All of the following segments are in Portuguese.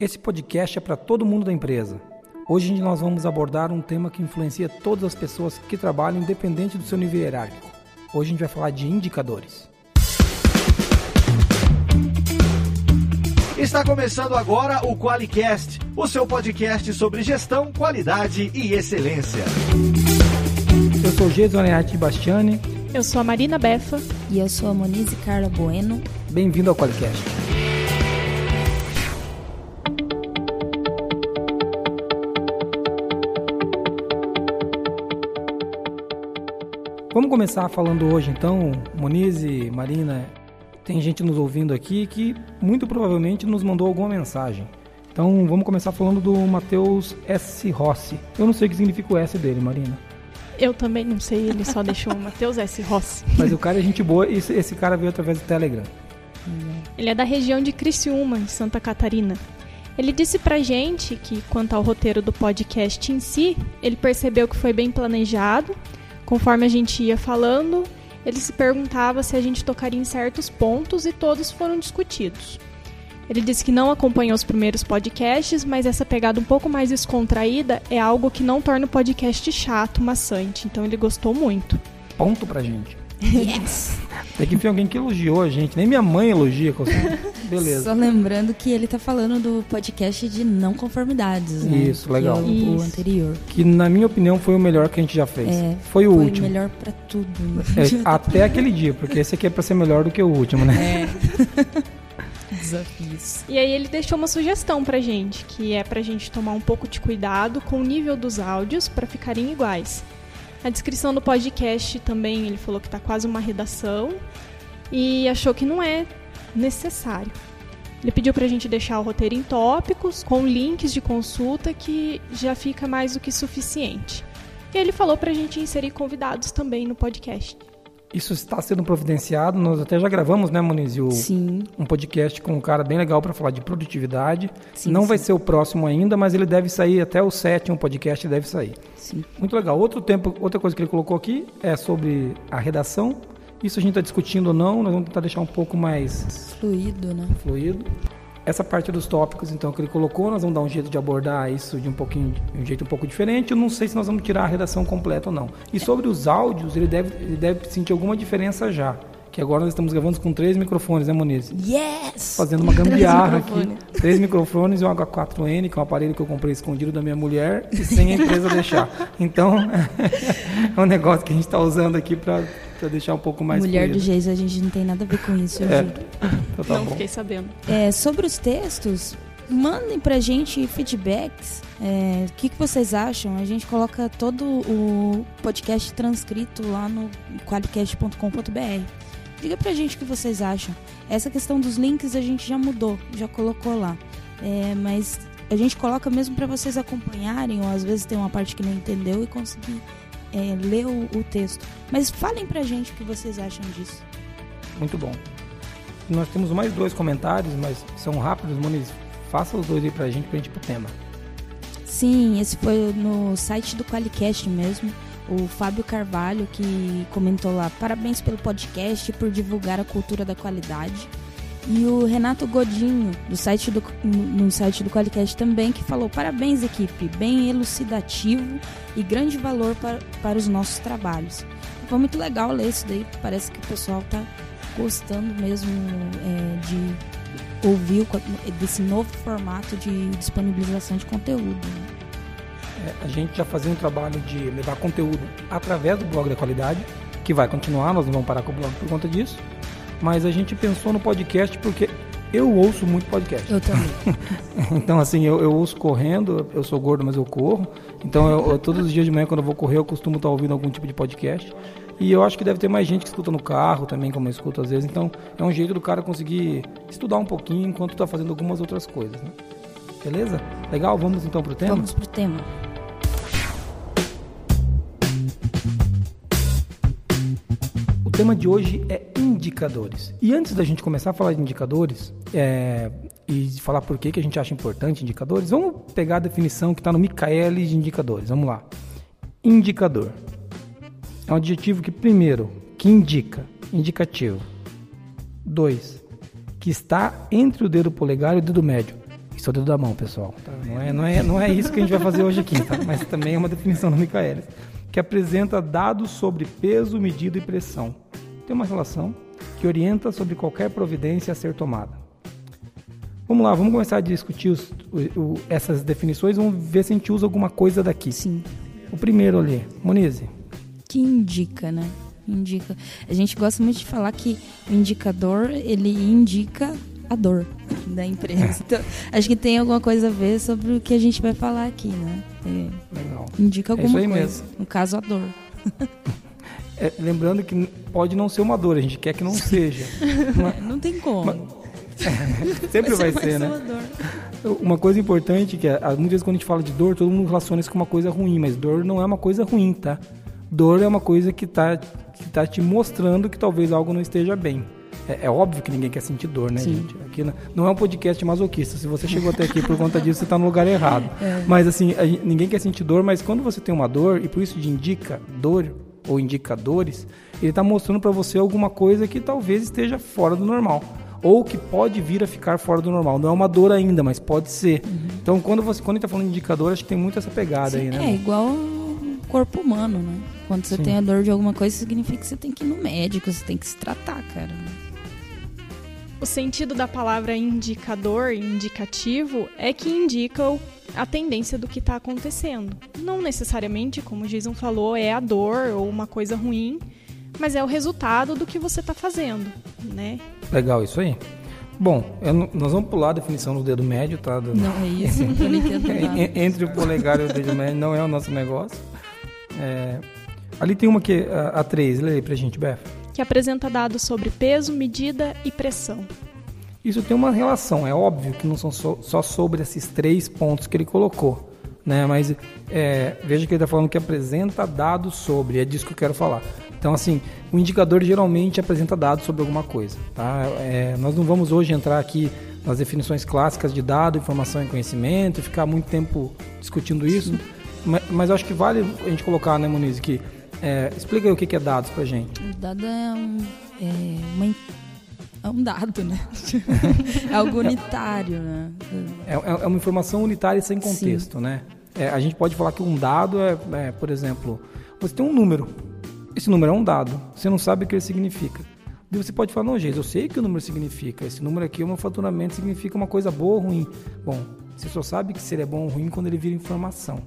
Esse podcast é para todo mundo da empresa. Hoje nós vamos abordar um tema que influencia todas as pessoas que trabalham, independente do seu nível hierárquico. Hoje a gente vai falar de indicadores. Está começando agora o QualiCast, o seu podcast sobre gestão, qualidade e excelência. Eu sou o Geison Arte Bastiani. Eu sou a Marina Befa. E eu sou a Monize Carla Bueno. Bem-vindo ao QualiCast. Vamos começar falando hoje então, Monize, Marina, tem gente nos ouvindo aqui que muito provavelmente nos mandou alguma mensagem. Então vamos começar falando do Matheus S. Rossi. Eu não sei o que significa o S dele, Marina. Eu também não sei, ele só deixou o Matheus S. Rossi. Mas o cara é gente boa e esse cara veio através do Telegram. Ele é da região de Criciúma, em Santa Catarina. Ele disse pra gente que, quanto ao roteiro do podcast em si, ele percebeu que foi bem planejado. Conforme a gente ia falando, ele se perguntava se a gente tocaria em certos pontos e todos foram discutidos. Ele disse que não acompanhou os primeiros podcasts, mas essa pegada um pouco mais descontraída é algo que não torna o podcast chato, maçante. Então ele gostou muito. Ponto pra gente. Yes! Tem que ver alguém que elogiou a gente. Nem minha mãe elogia. Beleza. Só lembrando que ele tá falando do podcast de não conformidades, né? Isso, legal. Que é o, Isso. o anterior. Que na minha opinião foi o melhor que a gente já fez. É, foi o Foi último. melhor pra tudo. É, até aquele dia, porque esse aqui é pra ser melhor do que o último, né? É. Desafios. E aí ele deixou uma sugestão pra gente, que é pra gente tomar um pouco de cuidado com o nível dos áudios para ficarem iguais. A descrição do podcast também ele falou que tá quase uma redação e achou que não é necessário. Ele pediu pra gente deixar o roteiro em tópicos, com links de consulta, que já fica mais do que suficiente. E ele falou pra gente inserir convidados também no podcast. Isso está sendo providenciado. Nós até já gravamos, né, Moniz? O, Sim. um podcast com um cara bem legal para falar de produtividade. Sim, não sim. vai ser o próximo ainda, mas ele deve sair até o sétimo podcast deve sair. Sim. Muito legal. Outro tempo, outra coisa que ele colocou aqui é sobre a redação. Isso a gente está discutindo ou não, nós vamos tentar deixar um pouco mais Fluido, né? fluido. Essa parte dos tópicos, então, que ele colocou, nós vamos dar um jeito de abordar isso de um pouquinho, de um jeito um pouco diferente. Eu não sei se nós vamos tirar a redação completa ou não. E sobre os áudios, ele deve, ele deve sentir alguma diferença já. Que agora nós estamos gravando com três microfones, né, Moniz? Yes! Fazendo uma gambiarra aqui. Três microfones e um H4N, que é um aparelho que eu comprei escondido da minha mulher e sem a empresa deixar. Então, é um negócio que a gente está usando aqui para deixar um pouco mais Mulher do. Geis, a gente não tem nada a ver com isso, eu É. juro. Então tá não bom. fiquei sabendo. É, sobre os textos, mandem pra gente feedbacks. É, O que, que vocês acham? A gente coloca todo o podcast transcrito lá no qualicast.com.br. Diga pra gente o que vocês acham. Essa questão dos links a gente já mudou, já colocou lá. É, mas a gente coloca mesmo pra vocês acompanharem, ou às vezes tem uma parte que não entendeu e conseguir é, ler o, o texto. Mas falem pra gente o que vocês acham disso. Muito bom. Nós temos mais dois comentários, mas são rápidos, Moniz. Faça os dois aí pra gente, pra gente ir pro tema. Sim, esse foi no site do Qualicast mesmo. O Fábio Carvalho que comentou lá: parabéns pelo podcast e por divulgar a cultura da qualidade. E o Renato Godinho, do site do, no site do Qualicast também, que falou: parabéns, equipe, bem elucidativo e grande valor para, para os nossos trabalhos. Foi muito legal ler isso daí, parece que o pessoal tá gostando mesmo é, de ouvir desse novo formato de disponibilização de conteúdo. né? É, a gente já fazia um trabalho de levar conteúdo através do blog da qualidade, que vai continuar, nós não vamos parar com o blog por conta disso. Mas a gente pensou no podcast porque eu ouço muito podcast. Eu também. Então, assim, eu, eu ouço correndo, eu sou gordo, mas eu corro. Então, eu, eu- todos os dias de manhã, quando eu vou correr, eu costumo estar ouvindo algum tipo de podcast. E eu acho que deve ter mais gente que escuta no carro também, como eu escuto às vezes. Então, é um jeito do cara conseguir estudar um pouquinho enquanto está fazendo algumas outras coisas, né? Beleza? Legal? Vamos então pro tema? Vamos pro tema. O tema de hoje é indicadores. E antes da gente começar a falar de indicadores é, e falar por que, que a gente acha importante indicadores, vamos pegar a definição que está no Micaeli de indicadores. Vamos lá. Indicador é um adjetivo que, primeiro, que indica, indicativo. Dois, que está entre o dedo polegar e o dedo médio. Isso é o dedo da mão, pessoal. Tá? Não, é, não, é, não é isso que a gente vai fazer hoje aqui, tá? mas também é uma definição do Michaelis, que apresenta dados sobre peso, medida e pressão. Tem uma relação que orienta sobre qualquer providência a ser tomada. Vamos lá, vamos começar a discutir os, o, o, essas definições, vamos ver se a gente usa alguma coisa daqui. Sim. O primeiro ali, Monize. Que indica, né? Indica. A gente gosta muito de falar que o indicador, ele indica a dor da empresa. Então, acho que tem alguma coisa a ver sobre o que a gente vai falar aqui, né? É, Legal. Indica alguma é coisa. Mesmo. No caso, a dor. É, lembrando que pode não ser uma dor, a gente quer que não seja. Uma... Não tem como. Uma... Sempre vai, vai ser, né? Uma coisa importante que é, muitas vezes quando a gente fala de dor, todo mundo relaciona isso com uma coisa ruim, mas dor não é uma coisa ruim, tá? Dor é uma coisa que tá, que tá te mostrando que talvez algo não esteja bem. É, é, óbvio que ninguém quer sentir dor, né, Sim. gente? Aqui não, não, é um podcast masoquista. Se você chegou até aqui por conta disso, você está no lugar errado. É. Mas assim, a, ninguém quer sentir dor, mas quando você tem uma dor, e por isso de indica dor ou indicadores, ele está mostrando para você alguma coisa que talvez esteja fora do normal ou que pode vir a ficar fora do normal. Não é uma dor ainda, mas pode ser. Uhum. Então, quando você quando está falando de indicador, acho que tem muito essa pegada Sim, aí, né? É igual o corpo humano, né? Quando você Sim. tem a dor de alguma coisa, significa que você tem que ir no médico, você tem que se tratar, cara. O sentido da palavra indicador, indicativo, é que indica a tendência do que está acontecendo. Não necessariamente, como o Jason falou, é a dor ou uma coisa ruim, mas é o resultado do que você está fazendo, né? Legal, isso aí. Bom, eu, nós vamos pular a definição do dedo médio, tá? Do... Não, é isso. Entre o polegar e o dedo médio não é o nosso negócio. É... Ali tem uma que a, a 3, lê aí pra gente, Beth que apresenta dados sobre peso, medida e pressão. Isso tem uma relação, é óbvio que não são só sobre esses três pontos que ele colocou, né? Mas é, veja que ele está falando que apresenta dados sobre, é disso que eu quero falar. Então, assim, o indicador geralmente apresenta dados sobre alguma coisa, tá? É, nós não vamos hoje entrar aqui nas definições clássicas de dado, informação e conhecimento, e ficar muito tempo discutindo isso, mas, mas, acho que vale a gente colocar, né, Moniz, que é, explica aí o que é dados pra gente. O dado é um, é uma, é um dado, né? é algo unitário, né? É, é, uma informação unitária sem contexto, Sim. né? É, a gente pode falar que um dado é, é, por exemplo, você tem um número. Esse número é um dado. Você não sabe o que ele significa. E você pode falar, não, gente, eu sei o que o número significa. Esse número aqui, o meu faturamento significa uma coisa boa ou ruim. Bom, você só sabe que se ele é bom ou ruim quando ele vira informação.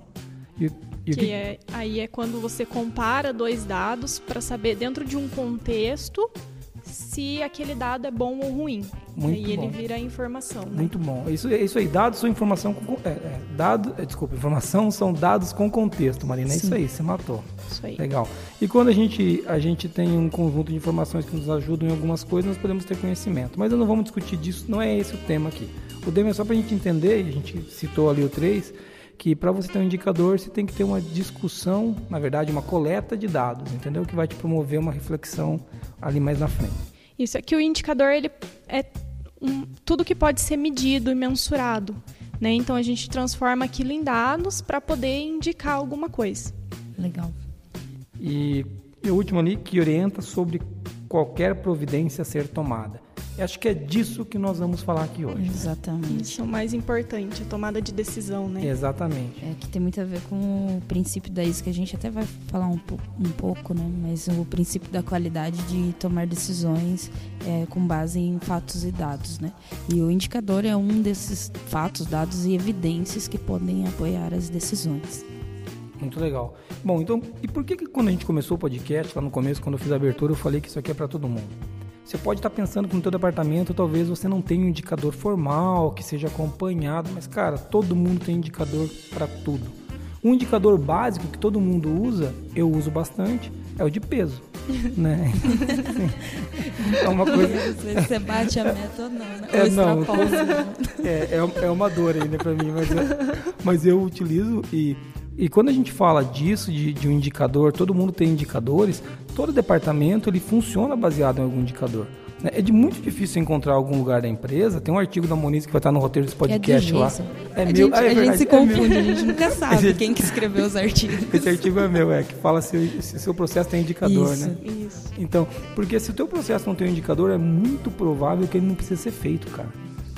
E que, que é, aí é quando você compara dois dados para saber dentro de um contexto se aquele dado é bom ou ruim. Muito e ele vira informação. Né? Muito bom. Isso, isso aí, dados são informação com. É, é, dado, é, desculpa, informação são dados com contexto, Marina. É isso aí, você matou. Isso aí. Legal. E quando a gente, a gente tem um conjunto de informações que nos ajudam em algumas coisas, nós podemos ter conhecimento. Mas não vamos discutir disso, não é esse o tema aqui. O tema é só para a gente entender, e a gente citou ali o 3 que para você ter um indicador, você tem que ter uma discussão, na verdade, uma coleta de dados, entendeu? Que vai te promover uma reflexão ali mais na frente. Isso é que o indicador ele é um, tudo que pode ser medido e mensurado, né? Então a gente transforma aquilo em dados para poder indicar alguma coisa. Legal. E, e o último ali que orienta sobre qualquer providência a ser tomada. Acho que é disso que nós vamos falar aqui hoje. Exatamente. Isso é o mais importante, a tomada de decisão, né? Exatamente. É que tem muito a ver com o princípio da isso que a gente até vai falar um, um pouco, né? Mas o princípio da qualidade de tomar decisões é, com base em fatos e dados, né? E o indicador é um desses fatos, dados e evidências que podem apoiar as decisões. Muito legal. Bom, então, e por que, que quando a gente começou o podcast, lá no começo, quando eu fiz a abertura, eu falei que isso aqui é para todo mundo? Você pode estar pensando que no teu departamento talvez você não tenha um indicador formal que seja acompanhado, mas cara, todo mundo tem indicador para tudo. Um indicador básico que todo mundo usa, eu uso bastante, é o de peso. né? é uma coisa. Você bate a meta ou não, né? É, não, é, é, é uma dor ainda para mim, mas eu, mas eu utilizo e e quando a gente fala disso, de, de, um indicador, todo mundo tem indicadores, todo departamento ele funciona baseado em algum indicador. Né? É de muito difícil encontrar algum lugar da empresa. Tem um artigo da Moniz que vai estar no roteiro desse podcast é lá. É a meu. Gente, ah, é a gente se confunde, é a gente nunca sabe gente... quem que escreveu os artigos. Esse artigo é meu, é que fala se o seu processo tem indicador, isso, né? Isso. Então, porque se o teu processo não tem um indicador, é muito provável que ele não precisa ser feito, cara.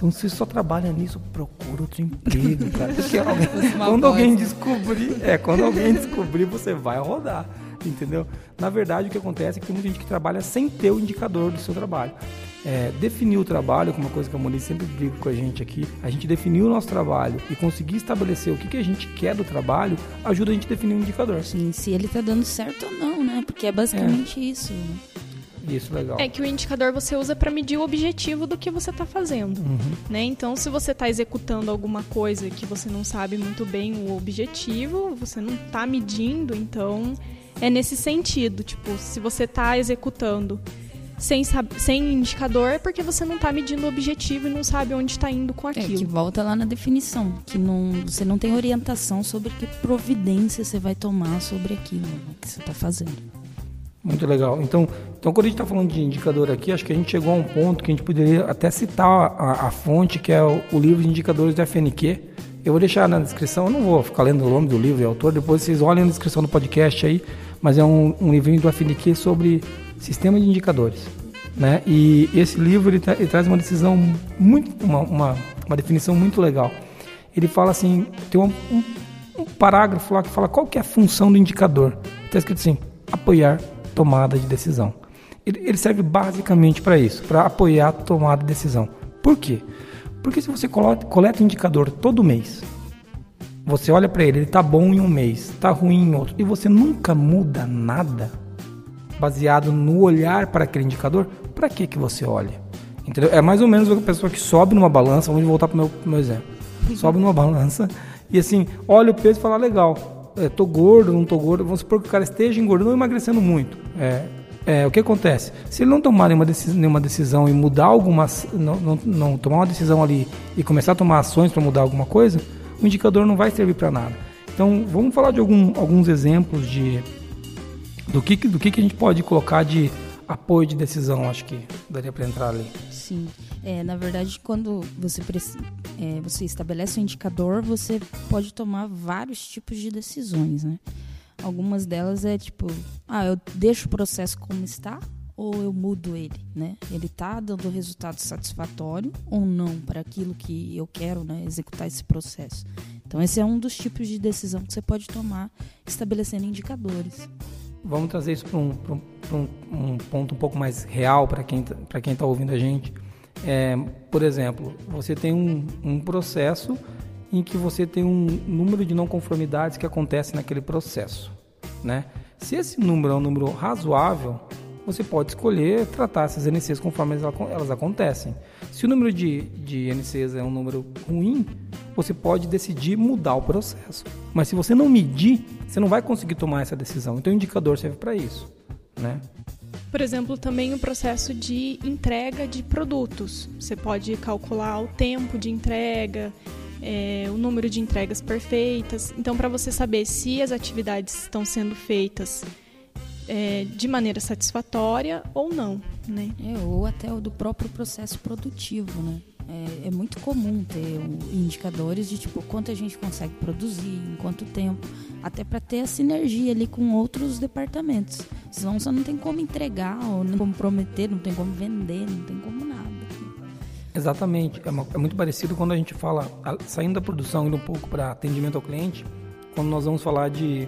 Então, se você só trabalha nisso, procura outro emprego, cara. Alguém, quando alguém descobrir, é, quando alguém descobrir, você vai rodar, entendeu? Na verdade, o que acontece é que tem muita gente que trabalha sem ter o indicador do seu trabalho. É, definir o trabalho, como uma coisa que a Monique sempre briga com a gente aqui, a gente definir o nosso trabalho e conseguir estabelecer o que, que a gente quer do trabalho, ajuda a gente a definir um indicador. Sim, se ele está dando certo ou não, né? Porque é basicamente é. isso. Né? Isso, legal. É que o indicador você usa para medir o objetivo do que você está fazendo. Uhum. Né? Então, se você está executando alguma coisa que você não sabe muito bem o objetivo, você não está medindo, então é nesse sentido. Tipo, se você está executando sem, sem indicador, é porque você não está medindo o objetivo e não sabe onde está indo com aquilo. É que volta lá na definição, que não, você não tem orientação sobre que providência você vai tomar sobre aquilo né, que você está fazendo. Muito legal. Então, então, quando a gente está falando de indicador aqui, acho que a gente chegou a um ponto que a gente poderia até citar a, a fonte, que é o, o, livro de indicadores da FNQ. Eu vou deixar na descrição, eu não vou ficar lendo o nome do livro e autor, depois vocês olhem na descrição do podcast aí, mas é um, um livrinho do FNQ sobre sistema de indicadores. Né? E esse livro ele, tra ele traz uma decisão muito, uma, uma, uma, definição muito legal. Ele fala assim, tem um, um, um parágrafo lá que fala qual que é a função do indicador. Está escrito assim, apoiar tomada de decisão. Ele, serve basicamente para isso, para apoiar a tomada de decisão. Por quê? Porque se você coleta, indicador todo mês, você olha para ele, ele está bom em um mês, está ruim em outro, e você nunca muda nada baseado no olhar para aquele indicador, para que que você olha? Entendeu? É mais ou menos a pessoa que sobe numa balança, vamos voltar para o meu, meu exemplo. Sobe numa balança e assim, olha o peso e fala, legal, é, tô gordo, não tô gordo, vamos supor que o cara esteja engordando ou emagrecendo muito. É, é, o que acontece? Se ele não tomar nenhuma decisão, nenhuma decisão e mudar algumas, não, não, não, tomar uma decisão ali e começar a tomar ações para mudar alguma coisa, o indicador não vai servir para nada. Então, vamos falar de algum, alguns exemplos de do que, do que, que a gente pode colocar de apoio de decisão, acho que daria para entrar ali. Sim. É, na verdade, quando você, é, você estabelece um indicador, você pode tomar vários tipos de decisões, né? Algumas delas é tipo, ah, eu deixo o processo como está ou eu mudo ele, né? Ele está dando resultado satisfatório ou não para aquilo que eu quero, né? Executar esse processo. Então esse é um dos tipos de decisão que você pode tomar estabelecendo indicadores. Vamos trazer isso para um, um, um, ponto um pouco mais real para quem tá, para quem está ouvindo a gente. É, por exemplo, você tem um, um processo em que você tem um número de não conformidades que acontece naquele processo, né? Se esse número é um número razoável, você pode escolher tratar essas NCs conforme elas acontecem. Se o número de, de NCs é um número ruim, você pode decidir mudar o processo. Mas se você não medir, você não vai conseguir tomar essa decisão. Então o indicador serve para isso, né? Por exemplo, também o processo de entrega de produtos. Você pode calcular o tempo de entrega, é, o número de entregas perfeitas. Então, para você saber se as atividades estão sendo feitas é, de maneira satisfatória ou não, né? É, ou até o do próprio processo produtivo, né? É, é, muito comum ter indicadores de tipo quanto a gente consegue produzir, em quanto tempo, até para ter a sinergia ali com outros departamentos. Senão você não tem como entregar, ou não como prometer, não tem como vender, não tem como nada. Exatamente. É, uma, é muito parecido quando a gente fala, saindo da produção, indo um pouco para atendimento ao cliente, quando nós vamos falar de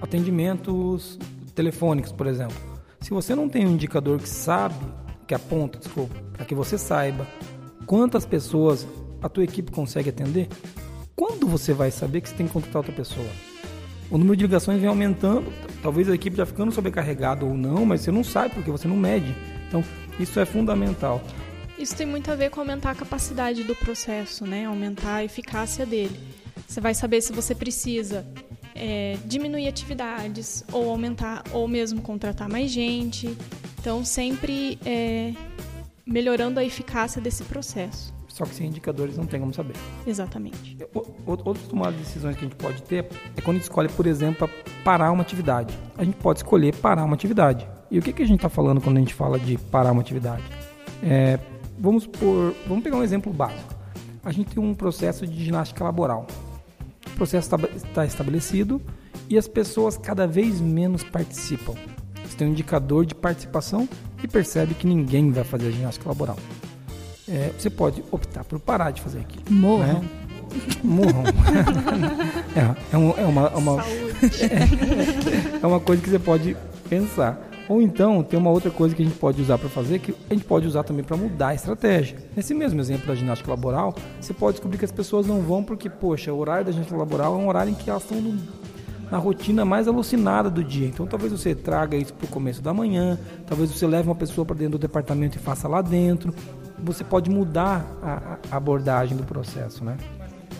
atendimentos telefônicos, por exemplo. Se você não tem um indicador que sabe, que aponta, desculpa, para que você saiba quantas pessoas a tua equipe consegue atender, quando você vai saber que você tem que contratar outra pessoa? O número de ligações vem aumentando, talvez a equipe já ficando sobrecarregada ou não, mas você não sabe porque você não mede. Então, isso é fundamental. Isso tem muito a ver com aumentar a capacidade do processo, né? Aumentar a eficácia dele. Você vai saber se você precisa é, diminuir atividades ou aumentar ou mesmo contratar mais gente. Então, sempre é, melhorando a eficácia desse processo. Só que sem indicadores não tem como saber. Exatamente. Outras tomadas de decisões que a gente pode ter é quando a gente escolhe, por exemplo, parar uma atividade. A gente pode escolher parar uma atividade. E o que, que a gente está falando quando a gente fala de parar uma atividade? É, vamos, por, vamos pegar um exemplo básico. A gente tem um processo de ginástica laboral. O processo está estabelecido e as pessoas cada vez menos participam. Você tem um indicador de participação e percebe que ninguém vai fazer a ginástica laboral. é, você pode optar por parar de fazer aquilo. Morram. Né? Morram. é, é, um, é, uma, uma é, é uma coisa que você pode pensar. Ou então, tem uma outra coisa que a gente pode usar para fazer, que a gente pode usar também para mudar a estratégia. Nesse mesmo exemplo da ginástica laboral, você pode descobrir que as pessoas não vão porque, poxa, o horário da ginástica laboral é um horário em que elas estão no, na rotina mais alucinada do dia. Então, talvez você traga isso para o começo da manhã, talvez você leve uma pessoa para dentro do departamento e faça lá dentro. Você pode mudar a, a abordagem do processo, né?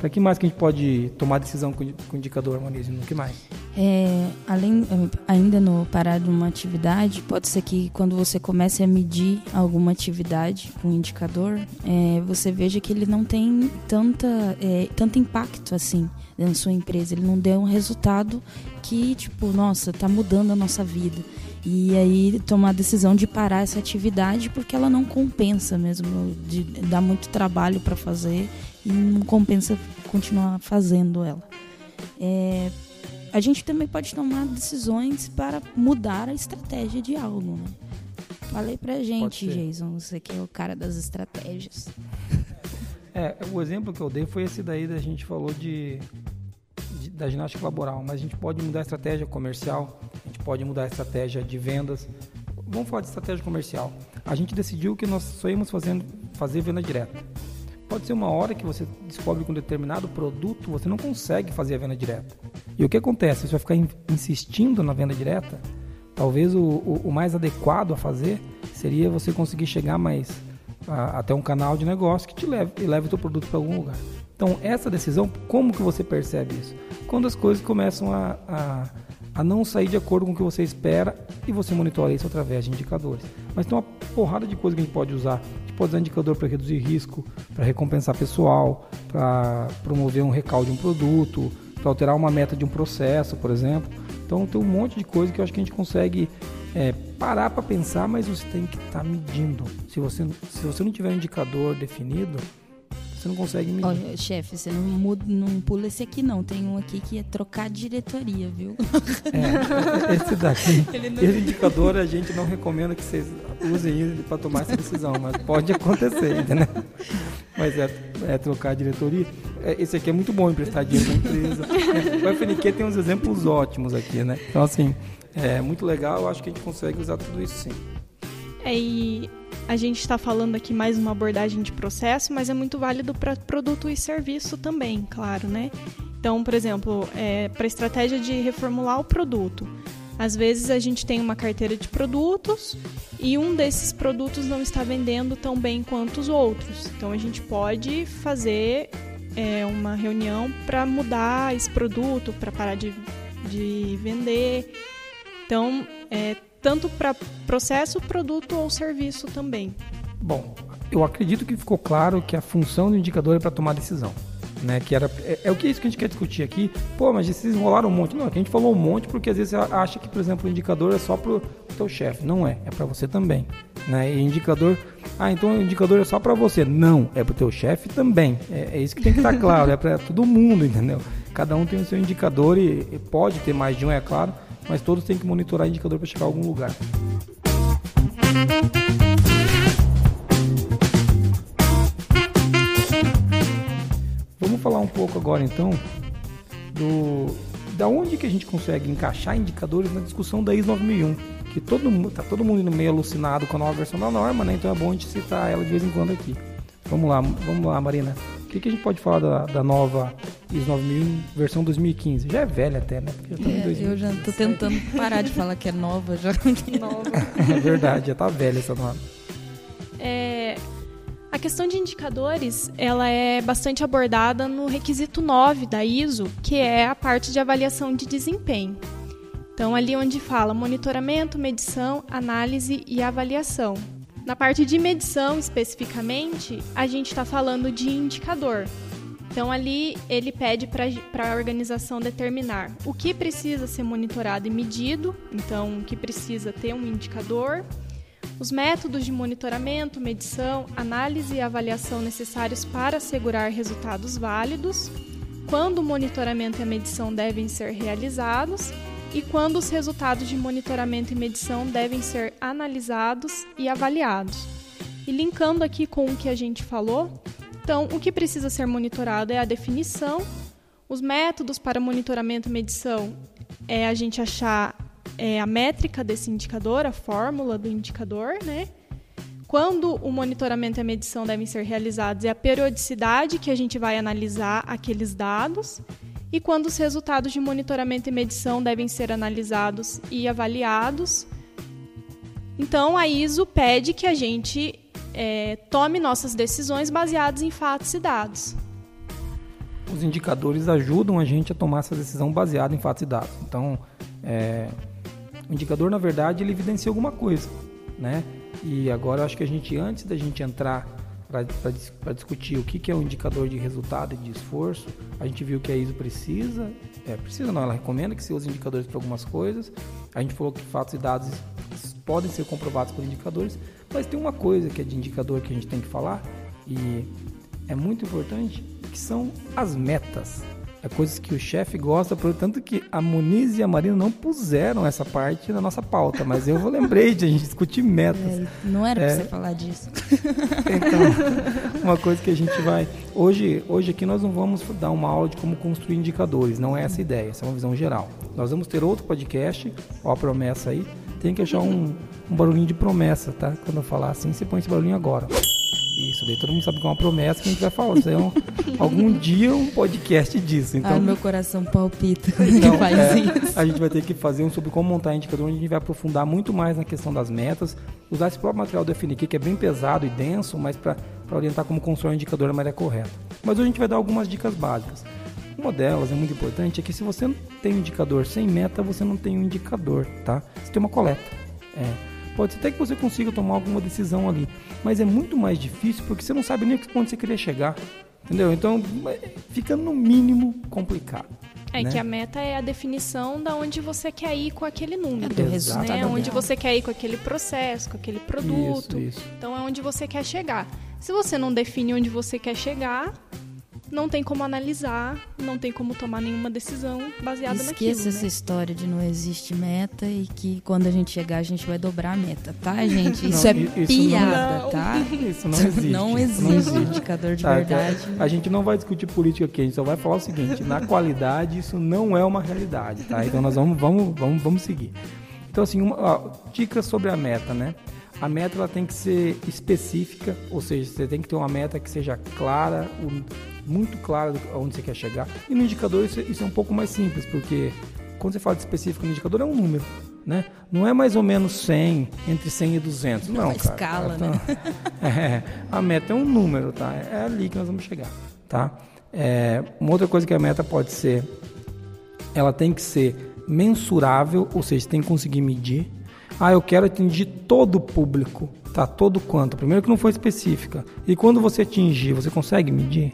Para que mais que a gente pode tomar decisão com, o indicador, Moniz? No que mais? É, além, ainda no parar de uma atividade, pode ser que quando você comece a medir alguma atividade com um indicador, é, você veja que ele não tem tanta, é, tanto impacto assim na sua empresa. Ele não deu um resultado que, tipo, nossa, está mudando a nossa vida. E aí tomar a decisão de parar essa atividade porque ela não compensa mesmo, de, dá muito trabalho para fazer e não compensa continuar fazendo ela. É, a gente também pode tomar decisões para mudar a estratégia de algo. Né? Falei pra gente, Jason, você que é o cara das estratégias. É, o exemplo que eu dei foi esse daí da gente falou de, de, da ginástica laboral, mas a gente pode mudar a estratégia comercial, a gente pode mudar a estratégia de vendas. Vamos falar de estratégia comercial. A gente decidiu que nós só íamos fazendo, fazer venda direta. Pode ser uma hora que você descobre que um determinado produto você não consegue fazer a venda direta. E o que acontece? Você vai ficar insistindo na venda direta? Talvez o, o, o mais adequado a fazer seria você conseguir chegar mais a, até um canal de negócio que te leve e leve o teu produto para algum lugar. Então, essa decisão, como que você percebe isso? Quando as coisas começam a, a, a não sair de acordo com o que você espera e você monitora isso através de indicadores. Mas tem uma porrada de coisa que a gente pode usar pode usar indicador para reduzir risco, para recompensar pessoal, para promover um recall de um produto, para alterar uma meta de um processo, por exemplo. Então tem um monte de coisa que eu acho que a gente consegue é, parar para pensar, mas você tem que estar tá medindo. Se você, se você não tiver um indicador definido, você não consegue medir. Olha, chefe, você não, muda, não pula esse aqui não. Tem um aqui que é trocar diretoria, viu? É, esse daqui, não... esse indicador a gente não recomenda que vocês usem ele para tomar essa decisão, mas pode acontecer, entendeu? Mas é, é trocar diretoria. É, esse aqui é muito bom emprestar dinheiro para empresa. É, o FNQ tem uns exemplos ótimos aqui, né? Então, assim, é muito legal. Eu acho que a gente consegue usar tudo isso sim. É, e a gente está falando aqui mais uma abordagem de processo, mas é muito válido para produto e serviço também, claro, né? Então, por exemplo, é, para a estratégia de reformular o produto. Às vezes a gente tem uma carteira de produtos e um desses produtos não está vendendo tão bem quanto os outros. Então a gente pode fazer é, uma reunião para mudar esse produto, para parar de, de vender. Então, é, tanto para processo, produto ou serviço também. Bom, eu acredito que ficou claro que a função do indicador é para tomar decisão. Né, que era, é, é, o que é isso que a gente quer discutir aqui. Pô, mas vocês enrolaram um monte. Não, aqui a gente falou um monte porque às vezes você acha que, por exemplo, o indicador é só para o teu chefe. Não é, é para você também. Né? E indicador, ah, então o indicador é só para você. Não, é para o teu chefe também. É, é, isso que tem que estar claro, é para todo mundo, entendeu? Cada um tem o seu indicador e, e pode ter mais de um, é claro, mas todos têm que monitorar indicador para chegar a algum lugar. Vamos falar um pouco agora então do da onde que a gente consegue encaixar indicadores na discussão da ISO 9001, que todo mundo tá todo mundo meio alucinado com a nova versão da norma, né? Então é bom a gente citar ela de vez em quando aqui. Vamos lá, vamos lá, Marina que, que a gente pode falar da, da nova ISO 9000 versão 2015? Já é velha até, né? Já é, eu já estou tentando parar de falar que é nova já. nova. é verdade, já está velha essa nova. É, a questão de indicadores, ela é bastante abordada no requisito 9 da ISO, que é a parte de avaliação de desempenho. Então, ali onde fala monitoramento, medição, análise e avaliação. Na parte de medição especificamente, a gente está falando de indicador. Então, ali ele pede para a organização determinar o que precisa ser monitorado e medido, então, o que precisa ter um indicador, os métodos de monitoramento, medição, análise e avaliação necessários para assegurar resultados válidos, quando o monitoramento e a medição devem ser realizados e quando os resultados de monitoramento e medição devem ser analisados e avaliados. E linkando aqui com o que a gente falou, então o que precisa ser monitorado é a definição, os métodos para monitoramento e medição é a gente achar é, a métrica desse indicador, a fórmula do indicador, né? Quando o monitoramento e a medição devem ser realizados é a periodicidade que a gente vai analisar aqueles dados e quando os resultados de monitoramento e medição devem ser analisados e avaliados. Então, a ISO pede que a gente é, tome nossas decisões baseadas em fatos e dados. Os indicadores ajudam a gente a tomar essa decisão baseada em fatos e dados. Então, é, o indicador, na verdade, ele evidencia alguma coisa, né? E agora eu acho que a gente, antes da gente entrar para discutir o que, que é um indicador de resultado e de esforço, a gente viu que a ISO precisa, é, precisa não, ela recomenda que se use indicadores para algumas coisas. A gente falou que fatos e dados podem ser comprovados por indicadores, mas tem uma coisa que é de indicador que a gente tem que falar e é muito importante, que são as metas. É coisas que o chefe gosta, portanto que a Muniz e a Marina não puseram essa parte na nossa pauta, mas eu lembrei de a gente discutir metas. É, não era é, para você falar disso. Então, uma coisa que a gente vai. Hoje, hoje aqui nós não vamos dar uma aula de como construir indicadores, não é essa a ideia, essa é uma visão geral. Nós vamos ter outro podcast, ó a promessa aí. Tem que achar um, um barulhinho de promessa, tá? Quando eu falar assim, você põe esse barulhinho agora. Isso, daí todo mundo sabe que é uma promessa que a gente vai falar. Isso é um, algum dia um podcast disso. Então, Ai, meu coração palpita então, faz é, isso. A gente vai ter que fazer um sobre como montar indicador, onde a gente vai aprofundar muito mais na questão das metas, usar esse próprio material do FNQ, que é bem pesado e denso, mas para orientar como construir um indicador da maneira correta. Mas hoje a gente vai dar algumas dicas básicas. Uma delas é muito importante, é que se você não tem um indicador sem meta, você não tem um indicador, tá? Você tem uma coleta. É. Pode ser até que você consiga tomar alguma decisão ali, mas é muito mais difícil porque você não sabe nem onde você queria chegar. Entendeu? Então fica no mínimo complicado. É né? que a meta é a definição da onde você quer ir com aquele número, é né? Onde você quer ir com aquele processo, com aquele produto. Isso, isso. Então é onde você quer chegar. Se você não define onde você quer chegar, não tem como analisar, não tem como tomar nenhuma decisão baseada Esqueça naquilo. Esqueça essa né? história de não existe meta e que quando a gente chegar a gente vai dobrar a meta, tá, gente? Isso não, é isso piada, não, tá? Isso não existe. Não existe, não existe. indicador de tá, verdade. A gente não vai discutir política aqui, a gente só vai falar o seguinte: na qualidade isso não é uma realidade, tá? Então nós vamos, vamos, vamos, vamos seguir. Então, assim, uma, ó, dicas sobre a meta, né? A meta ela tem que ser específica, ou seja, você tem que ter uma meta que seja clara, muito clara onde você quer chegar. E no indicador isso, isso é um pouco mais simples, porque quando você fala de específico no indicador é um número, né? Não é mais ou menos 100, entre 100 e 200, não, uma cara. escala, então, né? É, a meta é um número, tá? É ali que nós vamos chegar, tá? É, uma outra coisa que a meta pode ser, ela tem que ser mensurável, ou seja, tem que conseguir medir. Ah, eu quero atingir todo o público, tá? Todo quanto? Primeiro que não foi específica. E quando você atingir, você consegue medir?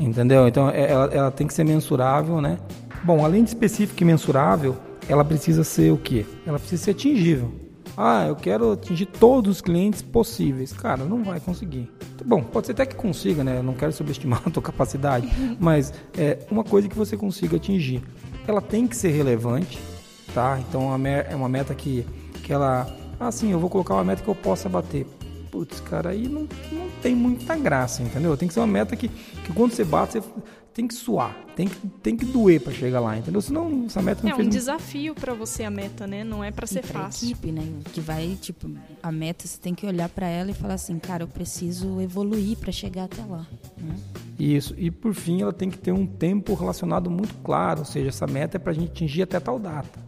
Entendeu? Então é, ela, ela tem que ser mensurável, né? Bom, além de específico e mensurável, ela precisa ser o quê? Ela precisa ser atingível. Ah, eu quero atingir todos os clientes possíveis. Cara, não vai conseguir. Bom, pode ser até que consiga, né? Eu não quero subestimar a tua capacidade, mas é uma coisa que você consiga atingir. Ela tem que ser relevante, tá? Então é uma meta que, que ela. Ah, sim, eu vou colocar uma meta que eu possa bater putz, cara, aí não, não tem muita graça, entendeu? Tem que ser uma meta que, que quando você bate, você tem que suar, tem que, tem que doer para chegar lá, entendeu? Senão essa meta não É um desafio para você a meta, né? Não é para ser pra fácil. equipe, né? Que vai, tipo, a meta você tem que olhar para ela e falar assim, cara, eu preciso evoluir para chegar até lá. Né? Isso, e por fim ela tem que ter um tempo relacionado muito claro, ou seja, essa meta é para a gente atingir até tal data.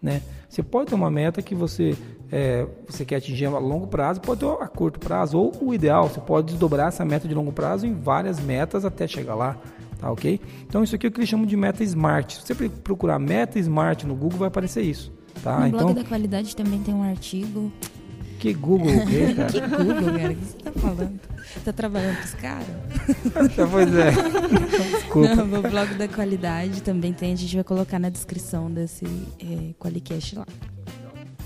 Né? Você pode ter uma meta que você, é, você quer atingir a longo prazo, pode ter a curto prazo, ou o ideal, você pode desdobrar essa meta de longo prazo em várias metas até chegar lá. Tá ok? Então isso aqui é o que eles chamam de meta smart. Se você procurar meta smart no Google, vai aparecer isso. Tá? No então, blog da qualidade também tem um artigo. Que Google o quê, cara? que Google, cara? O que você tá falando? Tá trabalhando com os caras? pois é. Desculpa. Não, meu blog da qualidade também tem, a gente vai colocar na descrição desse é, Qualicast lá.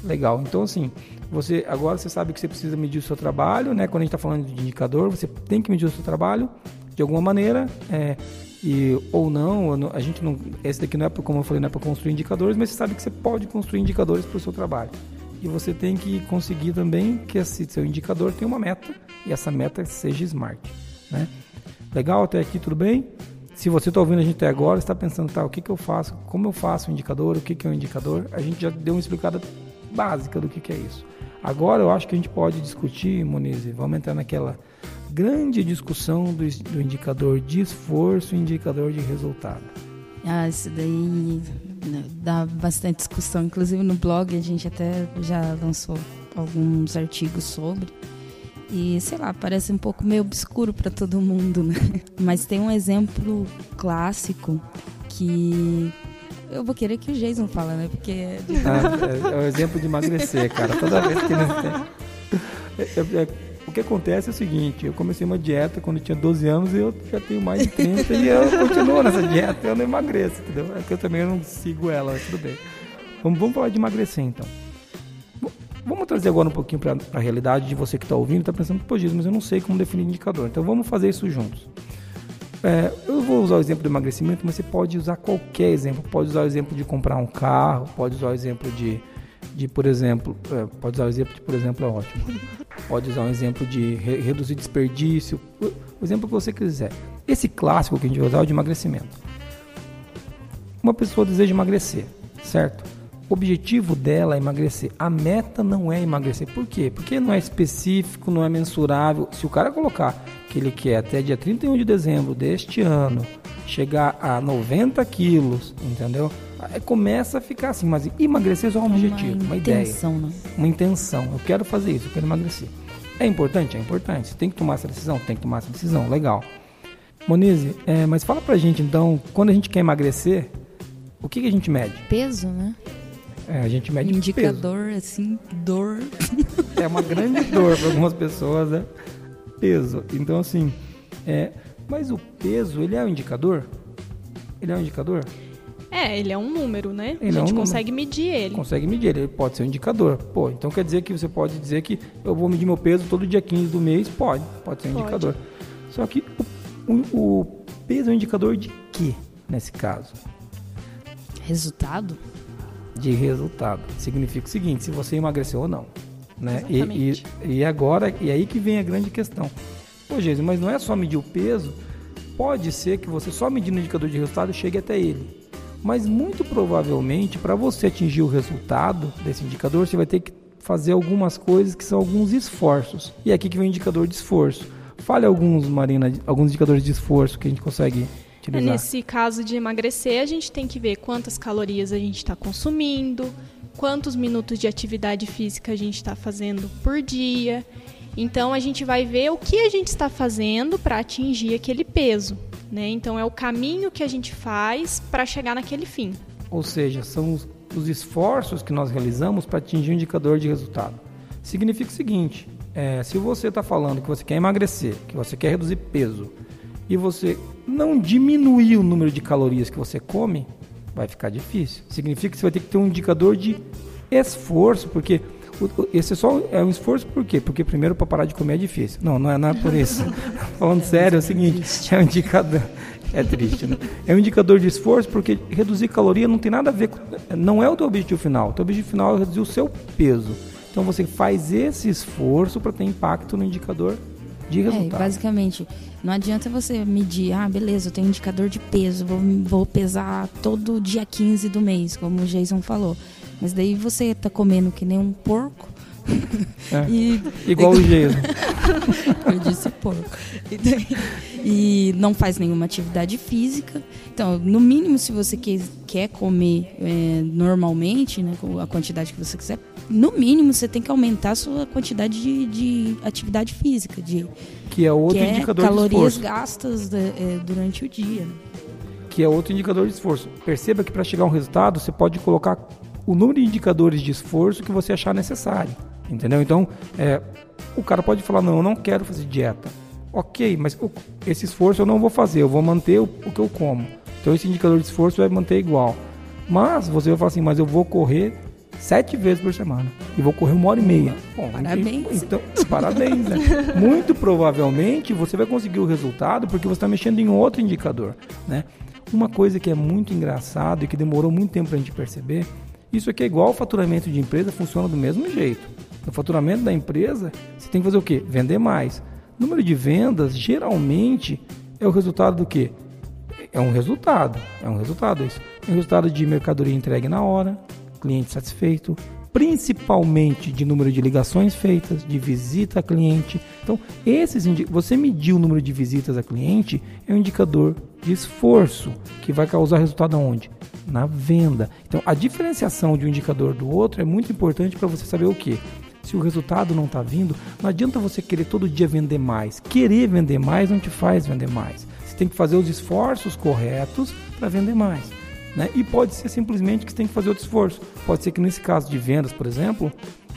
Legal. Então, assim, você agora você sabe que você precisa medir o seu trabalho, né? Quando a gente está falando de indicador, você tem que medir o seu trabalho de alguma maneira, é, e ou não, a gente não, esse daqui não é como eu falei, não é para construir indicadores, mas você sabe que você pode construir indicadores para o seu trabalho. E você tem que conseguir também que esse seu indicador tenha uma meta e essa meta seja smart. Né? Legal até aqui, tudo bem? Se você está ouvindo a gente até agora, está pensando, tá, o que, que eu faço, como eu faço o indicador, o que, que é o indicador, a gente já deu uma explicada básica do que, que é isso. Agora eu acho que a gente pode discutir, Moniz, vamos entrar naquela grande discussão do, do indicador de esforço e indicador de resultado. Ah, isso daí né, dá bastante discussão. Inclusive no blog a gente até já lançou alguns artigos sobre. E sei lá, parece um pouco meio obscuro para todo mundo, né? Mas tem um exemplo clássico que eu vou querer que o Jason fala, né? Porque é, ah, é, é o exemplo de emagrecer, cara. Toda vez que ele tem... É, é, o que acontece é o seguinte, eu comecei uma dieta quando eu tinha 12 anos e eu já tenho mais de 30 e eu continuo nessa dieta, eu não emagreço, entendeu? É que eu também não sigo ela, mas tudo bem. Vamos, vamos falar de emagrecer então. Vamos trazer agora um pouquinho para a realidade de você que está ouvindo, está pensando, pô, Jesus, mas eu não sei como definir indicador. Então vamos fazer isso juntos. É, eu vou usar o exemplo do emagrecimento, mas você pode usar qualquer exemplo. Pode usar o exemplo de comprar um carro, pode usar o exemplo de, de por exemplo, é, pode usar o exemplo de, por exemplo, é ótimo. Pode usar um exemplo de re reduzir desperdício, o, exemplo que você quiser. Esse clássico que a gente vai usar é o de emagrecimento. Uma pessoa deseja emagrecer, certo? O objetivo dela é emagrecer. A meta não é emagrecer. Por quê? Porque não é específico, não é mensurável. Se o cara colocar que ele quer até dia 31 de dezembro deste ano chegar a 90 quilos, entendeu? Aí começa a ficar assim, mas emagrecer é só um objetivo, uma, uma intenção, ideia. Né? Uma intenção. Eu quero fazer isso, eu quero emagrecer. É importante? É importante. Você tem que tomar essa decisão? Tem que tomar essa decisão. Legal. Monize, é, mas fala pra gente então, quando a gente quer emagrecer, o que, que a gente mede? Peso, né? É, a gente mede Indicador, peso. assim, dor. É uma grande dor para algumas pessoas, né? Peso. Então, assim, é... mas o peso, ele é um indicador? Ele é um indicador? É, ele é um número, né? Ele a gente é um consegue número. medir ele. Consegue medir, ele pode ser um indicador. Pô, então quer dizer que você pode dizer que eu vou medir meu peso todo dia 15 do mês? Pode, pode ser um pode. indicador. Só que o, o, o peso é um indicador de quê, nesse caso? Resultado? de resultado. Significa o seguinte, se você emagreceu ou não. Né? E, e, e, agora, e aí que vem a grande questão. Pô, Jesus, mas não é só medir o peso. Pode ser que você só medindo o indicador de resultado chegue até ele. Mas muito provavelmente, para você atingir o resultado desse indicador, você vai ter que fazer algumas coisas que são alguns esforços. E é aqui que vem o indicador de esforço. Fale alguns, Marina, alguns indicadores de esforço que a gente consegue utilizar. Nesse caso de emagrecer, a gente tem que ver quantas calorias a gente está consumindo, quantos minutos de atividade física a gente está fazendo por dia. Então a gente vai ver o que a gente está fazendo para atingir aquele peso. Né? Então é o caminho que a gente faz para chegar naquele fim. Ou seja, são os, os esforços que nós realizamos para atingir um indicador de resultado. Significa o seguinte: é, se você está falando que você quer emagrecer, que você quer reduzir peso, e você não diminuir o número de calorias que você come, vai ficar difícil. Significa que você vai ter que ter um indicador de esforço, porque esse é só é um esforço por quê? Porque primeiro para parar de comer é difícil. Não, não é nada por isso. Falando é sério, é o seguinte, é um indicador é triste, né? É um indicador de esforço porque reduzir caloria não tem nada a ver com não é o teu objetivo final. O teu objetivo final é reduzir o seu peso. Então você faz esse esforço para ter impacto no indicador de é, resultado. É, basicamente, não adianta você medir, ah, beleza, eu tenho indicador de peso, vou, vou pesar todo dia 15 do mês, como o Jason falou. Mas daí você tá comendo que nem um porco. É, e, igual o Jason. eu disse porco. E, daí, e, não faz nenhuma atividade física. Então, no mínimo, se você quer, quer comer é, normalmente, né, a quantidade que você quiser, no mínimo você tem que aumentar a sua quantidade de, de atividade física, de que é outro que é indicador calorias de esforço. gastas de, é, durante o dia. Que é outro indicador de esforço. Perceba que para chegar a um resultado, você pode colocar o número de indicadores de esforço que você achar necessário. Entendeu? Então, é, o cara pode falar: não, eu não quero fazer dieta. Ok, mas o, esse esforço eu não vou fazer, eu vou manter o, o que eu como. Então, esse indicador de esforço vai manter igual. Mas você vai falar assim: mas eu vou correr sete vezes por semana. E vou correr uma hora e meia. Bom, parabéns. Então, parabéns, né? Muito provavelmente você vai conseguir o resultado porque você está mexendo em outro indicador, né? Uma coisa que é muito engraçado e que demorou muito tempo para a gente perceber, Isso aqui é igual ao faturamento de empresa, funciona do mesmo jeito. No faturamento da empresa, você tem que fazer o quê? Vender mais. Número de vendas, geralmente, é o resultado do quê? É um resultado. É um resultado isso. É um resultado de mercadoria entregue na hora, cliente satisfeito, principalmente de número de ligações feitas, de visita a cliente. Então, esses você medir o número de visitas a cliente é um indicador de esforço que vai causar resultado aonde? Na venda. Então, a diferenciação de um indicador do outro é muito importante para você saber o que. Se o resultado não está vindo, não adianta você querer todo dia vender mais. Querer vender mais não te faz vender mais. Você tem que fazer os esforços corretos para vender mais. Né? E pode ser simplesmente que você tem que fazer outro esforço. Pode ser que nesse caso de vendas, por exemplo,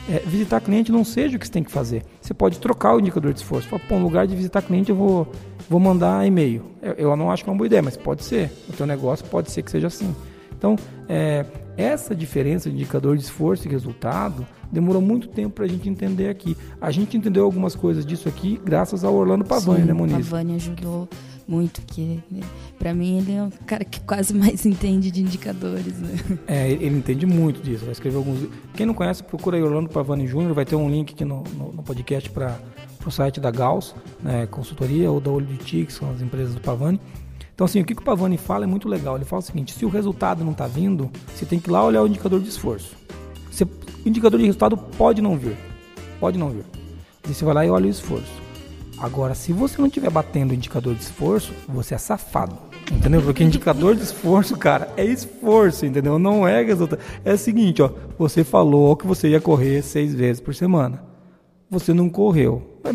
é, visitar cliente não seja o que você tem que fazer. Você pode trocar o indicador de esforço. Fala, no lugar de visitar cliente, eu vou, vou mandar e-mail. Eu, eu, não acho que é uma boa ideia, mas pode ser. O teu negócio pode ser que seja assim. Então, é, essa diferença de indicador de esforço e resultado demorou muito tempo para a gente entender aqui. A gente entendeu algumas coisas disso aqui graças ao Orlando Pavani, Sim, né, Moniz? O Pavani ajudou muito, que né, para mim ele é o cara que quase mais entende de indicadores. Né? É, ele entende muito disso. Vai escrever alguns. Quem não conhece, procura aí Orlando Pavani Júnior. Vai ter um link aqui no, no, no podcast para o site da Gauss, né, consultoria, ou da Olho de Tic, são as empresas do Pavani. Então, assim, o que, o Pavani fala é muito legal. Ele fala o seguinte: se o resultado não está vindo, você tem que ir lá olhar o indicador de esforço. Você, o indicador de resultado pode não vir. Pode não vir. E você vai lá e olha o esforço. Agora, se você não estiver batendo o indicador de esforço, você é safado. Entendeu? Porque indicador de esforço, cara, é esforço, entendeu? Não é resultado. É o seguinte, ó. Você falou que você ia correr seis vezes por semana. Você não correu. Mas,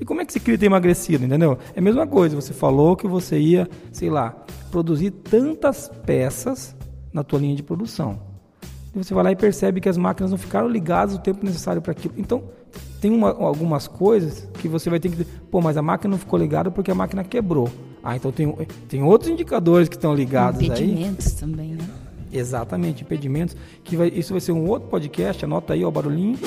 e como é que você queria ter emagrecido, entendeu? É a mesma coisa. Você falou que você ia, sei lá, produzir tantas peças na tua linha de produção. E você vai lá e percebe que as máquinas não ficaram ligadas o tempo necessário para aquilo. Então, tem uma, algumas coisas que você vai ter que. Pô, mas a máquina não ficou ligada porque a máquina quebrou. Ah, então tem, tem outros indicadores que estão ligados impedimentos aí. Impedimentos também, né? Exatamente, impedimentos. Que vai, isso vai ser um outro podcast, anota aí ó, o barulhinho.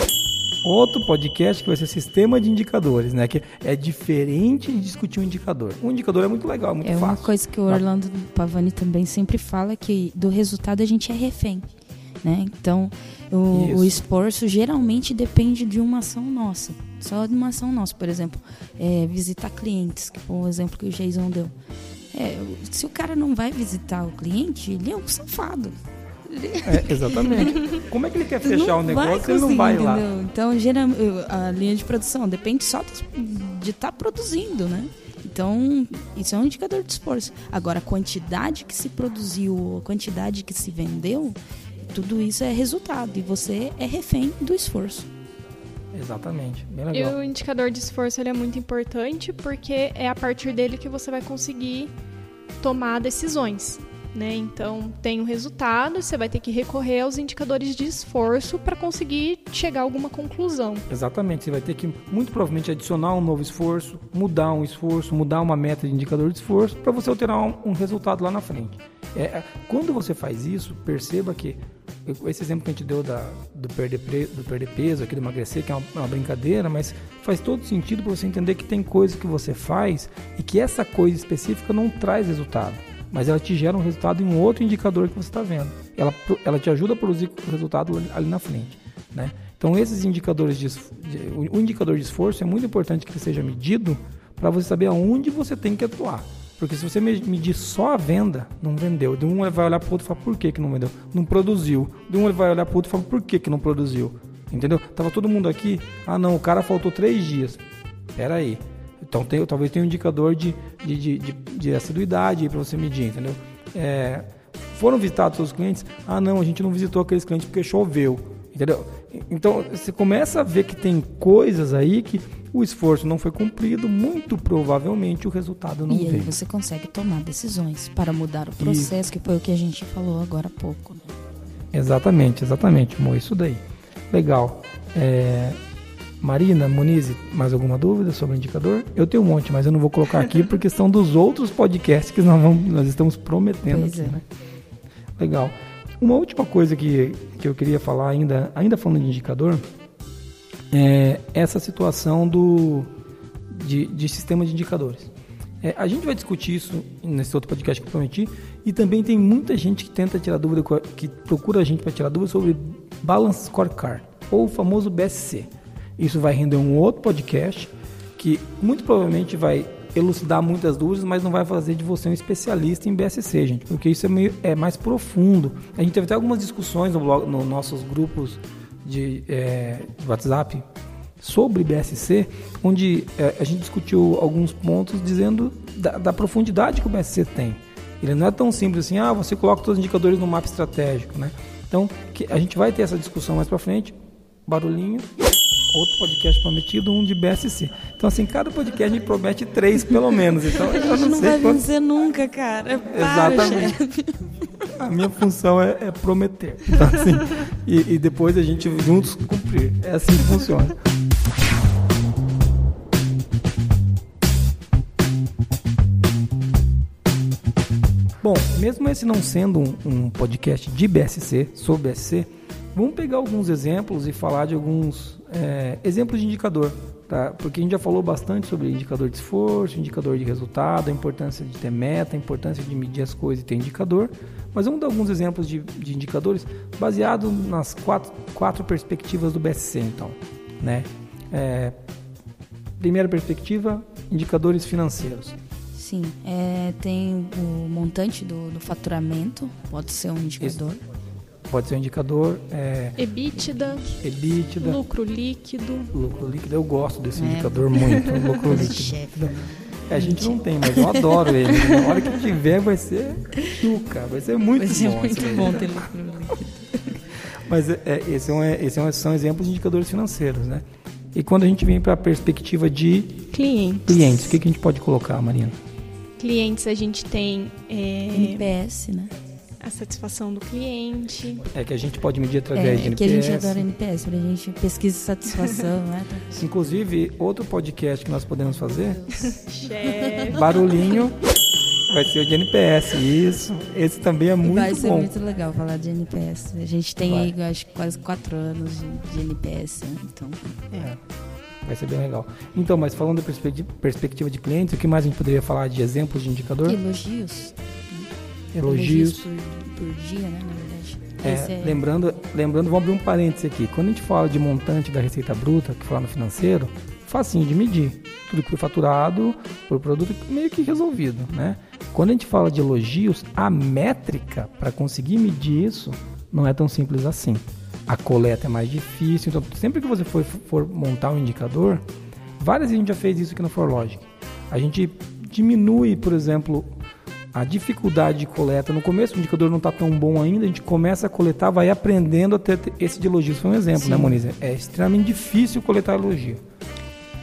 Outro podcast que vai ser sistema de indicadores, né? Que é diferente de discutir um indicador. Um indicador é muito legal, muito é fácil. É uma coisa que o Orlando Pavani também sempre fala que do resultado a gente é refém. Né? Então, o, o, esforço geralmente depende de uma ação nossa. Só de uma ação nossa. Por exemplo, é, visitar clientes, que foi o exemplo que o Jason deu. É, se o cara não vai visitar o cliente, ele é um safado. É, exatamente. Como é que ele quer fechar o negócio se ele não vai lá? Então, geral, a linha de produção depende só de estar tá produzindo, né? Então, isso é um indicador de esforço. Agora, a quantidade que se produziu, a quantidade que se vendeu, tudo isso é resultado e você é refém do esforço. Exatamente, bem legal. E o indicador de esforço ele é muito importante porque é a partir dele que você vai conseguir tomar decisões. Né? Então, tem um resultado, você vai ter que recorrer aos indicadores de esforço para conseguir chegar a alguma conclusão. Exatamente, você vai ter que, muito provavelmente, adicionar um novo esforço, mudar um esforço, mudar uma meta de indicador de esforço para você alterar um, um, resultado lá na frente. É, é, quando você faz isso, perceba que esse exemplo que a gente deu da, do, perder, do perder peso, aqui do emagrecer, que é uma, uma brincadeira, mas faz todo sentido para você entender que tem coisas que você faz e que essa coisa específica não traz resultado, mas ela te gera um resultado em um outro indicador que você está vendo. Ela, ela te ajuda a produzir o resultado ali na frente. Né? Então, esses indicadores de, o indicador de esforço é muito importante que ele seja medido para você saber aonde você tem que atuar. Porque se você medir só a venda, não vendeu. De um vai olhar para o outro e falar por que, que não vendeu. Não produziu. De um vai olhar para o outro e falar por que, que não produziu. Entendeu? Tava todo mundo aqui. Ah não, o cara faltou três dias. Pera aí. Então tem, talvez tenha um indicador de, de, de, de, de assiduidade para você medir, entendeu? É, foram visitados os clientes? Ah não, a gente não visitou aqueles clientes porque choveu. Entendeu? Então você começa a ver que tem coisas aí que o esforço não foi cumprido, muito provavelmente o resultado não veio. E aí você consegue tomar decisões para mudar o processo, e... que foi o que a gente falou agora há pouco. Né? Exatamente, exatamente, Mo, isso daí. Legal. É... Marina, Muniz, mais alguma dúvida sobre o indicador? Eu tenho um monte, mas eu não vou colocar aqui porque são dos outros podcasts que nós, vamos, nós estamos prometendo pois aqui, é. né? Legal. Uma última coisa que, que eu queria falar ainda, ainda falando de indicador, é essa situação do, de, de sistema de indicadores. É, a gente vai discutir isso nesse outro podcast que eu prometi E também tem muita gente que tenta tirar dúvida, que procura a gente para tirar dúvida sobre Balance Scorecard, ou o famoso BSC. Isso vai render um outro podcast que muito provavelmente vai elucidar muitas dúvidas, mas não vai fazer de você um especialista em BSC, gente, porque isso é, meio, é mais profundo. A gente teve até algumas discussões no blog, nos nossos grupos de, é, de WhatsApp sobre BSC, onde é, a gente discutiu alguns pontos dizendo da, da, profundidade que o BSC tem. Ele não é tão simples assim, ah, você coloca todos os indicadores no mapa estratégico, né? Então, a gente vai ter essa discussão mais para frente. Barulhinho outro podcast prometido, um de BSC. Então, assim, cada podcast a gente promete três, pelo menos. Então, a gente eu não, não sei vai quanto... vencer nunca, cara. Para, Exatamente. Chefe. A minha função é, é prometer. Então, assim, e, e depois a gente juntos cumprir. É assim que funciona. Bom, mesmo esse não sendo um, um podcast de BSC, sobre BSC, vamos pegar alguns exemplos e falar de alguns é, exemplos de indicador, tá? Porque a gente já falou bastante sobre indicador de esforço, indicador de resultado, a importância de ter meta, a importância de medir as coisas e ter indicador. Mas vamos dar alguns exemplos de, de indicadores baseados nas quatro, quatro perspectivas do BSC, então, né? É, primeira perspectiva, indicadores financeiros. Sim, é, tem o montante do, do, faturamento, pode ser um indicador. Pode ser um indicador. É, EBITDA, EBITDA. Lucro líquido. Lucro líquido, eu gosto desse é. indicador muito, lucro líquido. É, a gente não tem, mas eu adoro ele. Na hora que tiver vai ser chuca, vai ser muito vai ser bom. muito bom ter lucro líquido. Mas é, é esse, é um, esse é um, são exemplos de indicadores financeiros, né? E quando a gente vem para a perspectiva de clientes, clientes o que, que a gente pode colocar, Marina? Clientes a gente tem é... NPS, né? A satisfação do cliente. É que a gente pode medir através é, de NPS. É que a gente adora NPS, para a gente pesquisa satisfação, né? Inclusive, outro podcast que nós podemos fazer, barulhinho, vai ser o de NPS, isso. Esse também é muito bom. Vai ser bom. muito legal falar de NPS. A gente tem vai. aí, acho que quase quatro anos de, de NPS, né? então... É. Vai ser bem legal. Então, mas falando da perspectiva de cliente, o que mais a gente poderia falar de exemplos de indicador? Elogios elogios. Por, por, dia, né, na verdade. É, é... Lembrando, lembrando, vamos abrir um parênteses aqui. Quando a gente fala de montante da receita bruta, que fala no financeiro, facinho de medir. Tudo que foi faturado por produto meio que resolvido, né? Quando a gente fala de elogios, a métrica para conseguir medir isso não é tão simples assim. A coleta é mais difícil, então sempre que você for, for montar um indicador, várias vezes a gente já fez isso aqui no ForLogic. A gente diminui, por exemplo, a dificuldade de coleta. No começo o indicador não está tão bom ainda, a gente começa a coletar, vai aprendendo a ter esse de elogios. Foi um exemplo, né, Sim. né, Moniz? É extremamente difícil coletar elogio.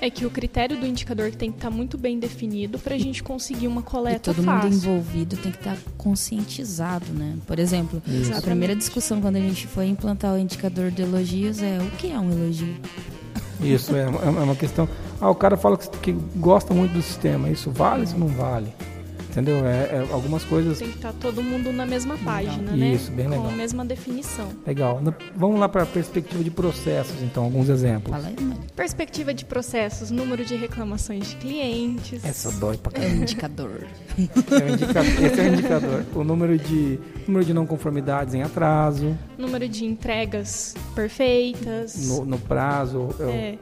É que o critério do indicador tem que estar tá muito bem definido para a gente conseguir uma coleta e todo fácil. mundo envolvido tem que estar tá conscientizado, né? Por exemplo, Isso. a primeira discussão quando a gente foi implantar o indicador de elogios é o que é um elogio? Isso, é, é uma questão. Ah, o cara fala que, que gosta muito do sistema. Isso vale, isso não vale? Entendeu? É, é, algumas coisas. Tem que estar tá todo mundo na mesma página, né? Isso, bem legal. Com a mesma definição. Legal. Vamos lá para a perspectiva de processos, então, alguns exemplos. Fala aí, Perspectiva de processos, número de reclamações de clientes. Essa dói pra caramba. É um indicador. É um indicador. Esse é o um indicador. O número de, número de não conformidades em atraso. Número de entregas perfeitas. No, no prazo. É.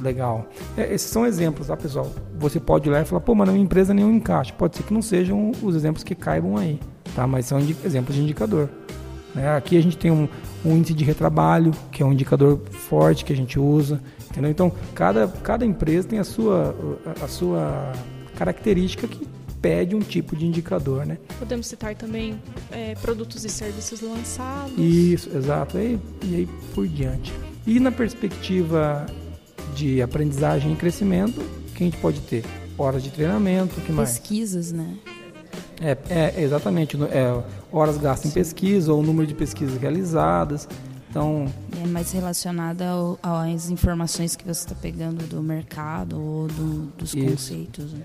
Legal. É, esses são exemplos, tá, pessoal? Você pode ir lá e falar, pô, mas na minha empresa nenhum encaixe. Pode ser que não sejam os exemplos que caibam aí, tá? Mas são exemplos de indicador. Né? Aqui a gente tem um, um, índice de retrabalho, que é um indicador forte que a gente usa, entendeu? Então, cada, cada empresa tem a sua, a sua característica que pede um tipo de indicador, né? Podemos citar também é, produtos e serviços lançados. Isso, exato. E, e aí por diante. E na perspectiva de aprendizagem e crescimento que a gente pode ter. Horas de treinamento, que mais? Pesquisas, né? É, é exatamente. É, horas gastas em pesquisa ou número de pesquisas realizadas. Então, é mais relacionada às informações que você está pegando do mercado ou do, dos isso. conceitos. Né?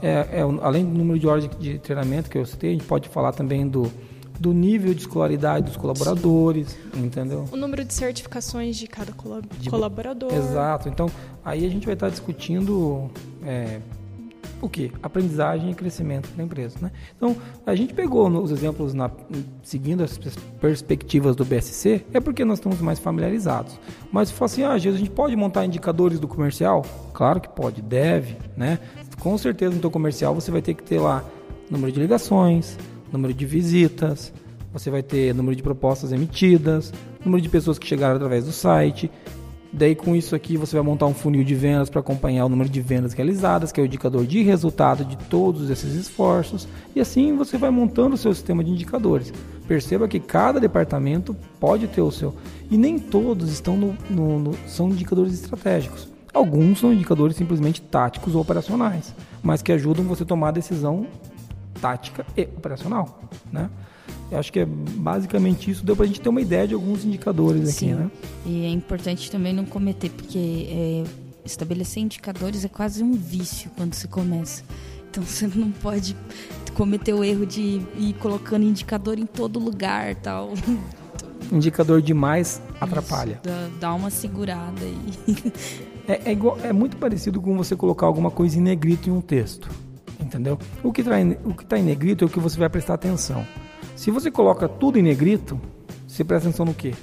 É, é, além do número de horas de, de, treinamento que eu citei, a gente pode falar também do, do nível de escolaridade dos colaboradores, entendeu? O número de certificações de cada de, colaborador. Exato. Então, aí a gente vai estar discutindo é, o que? Aprendizagem e crescimento da empresa. Né? Então, a gente pegou os exemplos na, seguindo as perspectivas do BSC, é porque nós estamos mais familiarizados. Mas se for assim, ah, a gente pode montar indicadores do comercial? Claro que pode, deve. Né? Com certeza no teu comercial você vai ter que ter lá número de ligações, número de visitas, você vai ter número de propostas emitidas, número de pessoas que chegaram através do site, Daí com isso aqui você vai montar um funil de vendas para acompanhar o número de vendas realizadas, que é o indicador de resultado de todos esses esforços, e assim você vai montando o seu sistema de indicadores. Perceba que cada departamento pode ter o seu, e nem todos estão no, no, no, são indicadores estratégicos. Alguns são indicadores simplesmente táticos ou operacionais, mas que ajudam você a tomar a decisão tática e operacional, né? Eu acho que é basicamente isso. Deu para a gente ter uma ideia de alguns indicadores Sim. aqui, né? E é importante também não cometer, porque é, estabelecer indicadores é quase um vício quando se começa. Então você não pode cometer o erro de ir colocando indicador em todo lugar tal. Indicador demais atrapalha. Isso, dá, dá, uma segurada aí. É, é, igual, é muito parecido com você colocar alguma coisa em negrito em um texto. Entendeu? O que está tá em negrito é o que você vai prestar atenção. Se você coloca tudo em negrito, você presta atenção no quê?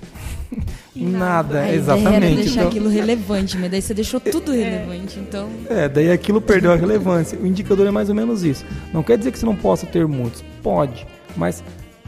em nada, Aí exatamente. Era deixar então, aquilo relevante, mas daí você deixou tudo é, relevante, então. É, daí aquilo perdeu a relevância. O indicador é mais ou menos isso. Não quer dizer que você não possa ter muitos, pode, mas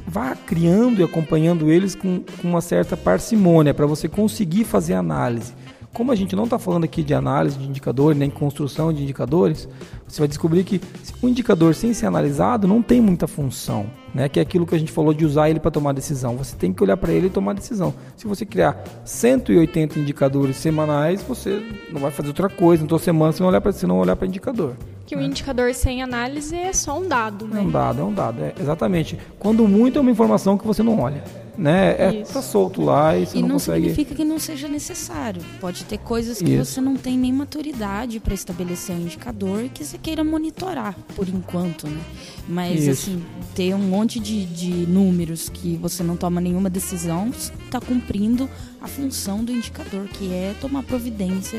vá criando e acompanhando eles com, com uma certa parcimônia para você conseguir fazer análise. Como a gente não está falando aqui de análise de indicadores, nem construção de indicadores, você vai descobrir que um indicador sem ser analisado não tem muita função, né? que é aquilo que a gente falou de usar ele para tomar decisão. Você tem que olhar para ele e tomar decisão. Se você criar 180 indicadores semanais, você não vai fazer outra coisa. Então, semana você não olhar para você não olhar para indicador. Que o um indicador sem análise é só um dado, né? É um dado, é um dado, é, exatamente. Quando muito é uma informação que você não olha né? É, tá solto lá e você e não, não consegue... significa que não seja necessário. Pode ter coisas que Isso. você não tem nem maturidade para estabelecer um indicador e que você queira monitorar por enquanto, né? Mas Isso. assim, ter um monte de, de números que você não toma nenhuma decisão está cumprindo a função do indicador, que é tomar providência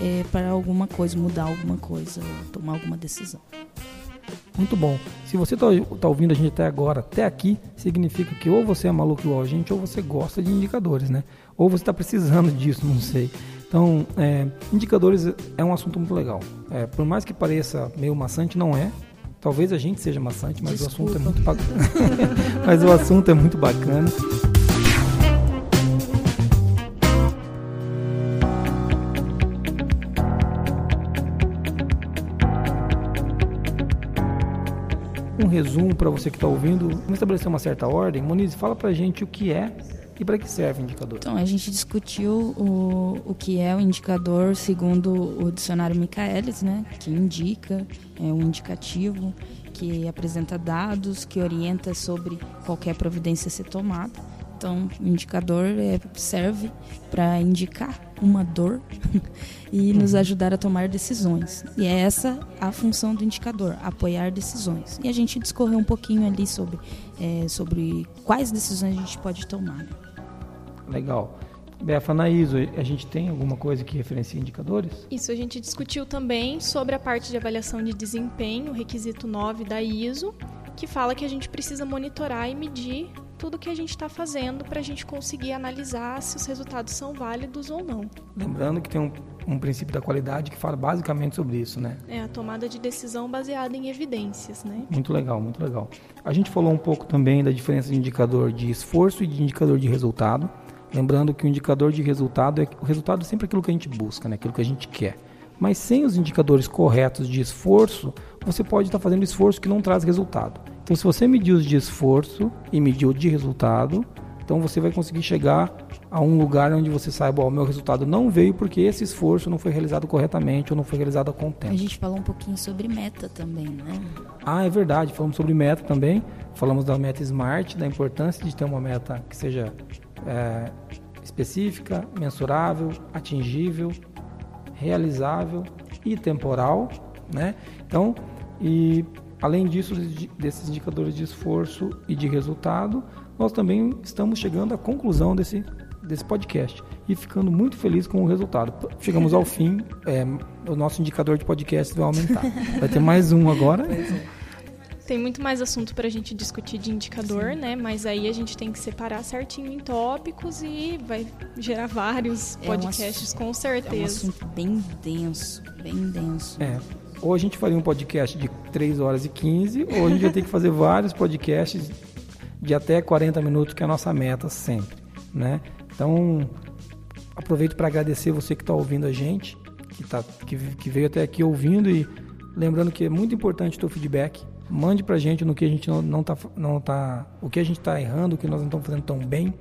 é, para alguma coisa, mudar alguma coisa, tomar alguma decisão. Muito bom. Se você está tá ouvindo a gente até agora, até aqui, significa que ou você é maluco igual a gente, ou você gosta de indicadores, né? Ou você está precisando disso, não sei. Então, é, indicadores é um assunto muito legal. É, por mais que pareça meio maçante, não é. Talvez a gente seja maçante, mas Desculpa. o assunto é muito bacana. mas o assunto é muito bacana. um resumo para você que está ouvindo, vamos estabelecer uma certa ordem. Moniz, fala para a gente o que é e para que serve o indicador. Então, a gente discutiu o, o que é o indicador segundo o dicionário Michaelis, né, que indica, é um indicativo que apresenta dados, que orienta sobre qualquer providência a ser tomada. Então, o indicador é, serve para indicar uma dor e nos uhum. ajudar a tomar decisões. E é essa a função do indicador, apoiar decisões. E a gente discorreu um pouquinho ali sobre, é, sobre quais decisões a gente pode tomar. Legal. Befa, na ISO, a gente tem alguma coisa que referencia indicadores? Isso, a gente discutiu também sobre a parte de avaliação de desempenho, requisito 9 da ISO, que fala que a gente precisa monitorar e medir tudo que a gente está fazendo para a gente conseguir analisar se os resultados são válidos ou não. Lembrando que tem um, um, princípio da qualidade que fala basicamente sobre isso, né? É a tomada de decisão baseada em evidências, né? Muito legal, muito legal. A gente falou um pouco também da diferença de indicador de esforço e de indicador de resultado. Lembrando que o indicador de resultado é o resultado é sempre aquilo que a gente busca, né? Aquilo que a gente quer. Mas sem os indicadores corretos de esforço, você pode estar fazendo esforço que não traz resultado. Então, se você medir os de esforço e medir o de resultado, então você vai conseguir chegar a um lugar onde você saiba, o meu resultado não veio porque esse esforço não foi realizado corretamente ou não foi realizado com tempo. A gente falou um pouquinho sobre meta também, né? Ah, é verdade. Falamos sobre meta também. Falamos da meta SMART, da importância de ter uma meta que seja é, específica, mensurável, atingível, realizável e temporal, né? Então, e Além disso, desses indicadores de esforço e de resultado, nós também estamos chegando à conclusão desse, desse podcast e ficando muito feliz com o resultado. Chegamos ao fim, é, o nosso indicador de podcast vai aumentar. Vai ter mais um agora. Tem muito mais assunto para a gente discutir de indicador, Sim. né? Mas aí a gente tem que separar certinho em tópicos e vai gerar vários podcasts é um com certeza. É um assunto bem denso, bem denso. É. Ou a gente faria um podcast de 3 horas e 15, ou a gente vai ter que fazer vários podcasts de até 40 minutos, que é a nossa meta sempre, né? Então, aproveito para agradecer você que está ouvindo a gente, que, tá, que, que, veio até aqui ouvindo e lembrando que é muito importante o teu feedback. Mande para a gente no que a gente não, não, tá, não tá, o que a gente está errando, o que nós não estamos fazendo tão bem.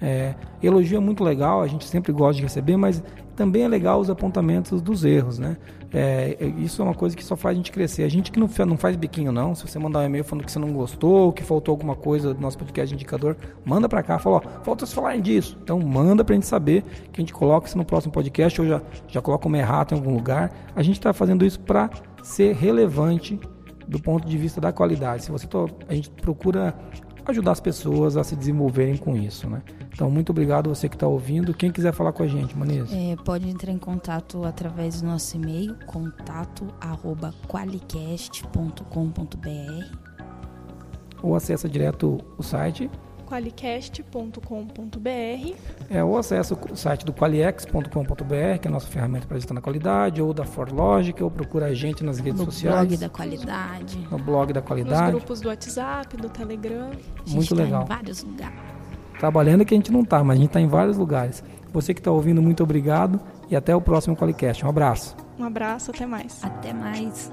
É, elogio é muito legal, a gente sempre gosta de receber, mas também é legal os apontamentos dos erros, né? É, é, isso é uma coisa que só faz a gente crescer. A gente que não, não faz biquinho, não. Se você mandar um e-mail falando que você não gostou, que faltou alguma coisa do nosso podcast indicador, manda para cá, fala, ó, falta se falarem disso. Então manda pra gente saber que a gente coloca isso no próximo podcast ou já, já coloca uma errata em algum lugar. A gente está fazendo isso para ser relevante do ponto de vista da qualidade. Se você tô, a gente procura ajudar as pessoas a se desenvolverem com isso, né? Então, muito obrigado você que está ouvindo. Quem quiser falar com a gente, Manias? É, pode entrar em contato através do nosso e-mail, contato@qualicast.com.br ou acessa direto o site qualicast.com.br é, ou acessa o site do qualiex.com.br, que é a nossa ferramenta para gestão da qualidade, ou da ForLogic, ou procura a gente nas redes no sociais. No blog da qualidade. No blog da qualidade. Nos grupos do WhatsApp, do Telegram. Muito legal. Tá em vários lugares. Trabalhando que a gente não está, mas a gente está em vários lugares. Você que está ouvindo, muito obrigado e até o próximo Qualicast. Um abraço. Um abraço, até mais. Até mais.